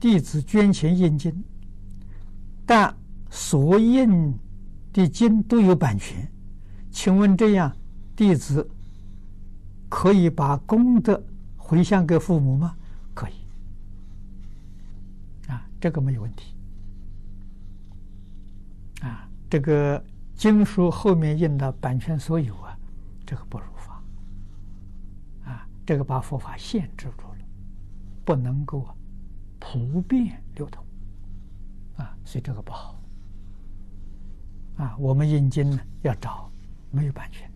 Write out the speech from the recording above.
弟子捐钱印经，但所印的经都有版权，请问这样弟子可以把功德回向给父母吗？可以，啊，这个没有问题。啊，这个经书后面印的版权所有啊，这个不如法。啊，这个把佛法限制住了，不能够啊。普遍流通，啊，所以这个不好，啊，我们引进呢要找没有版权。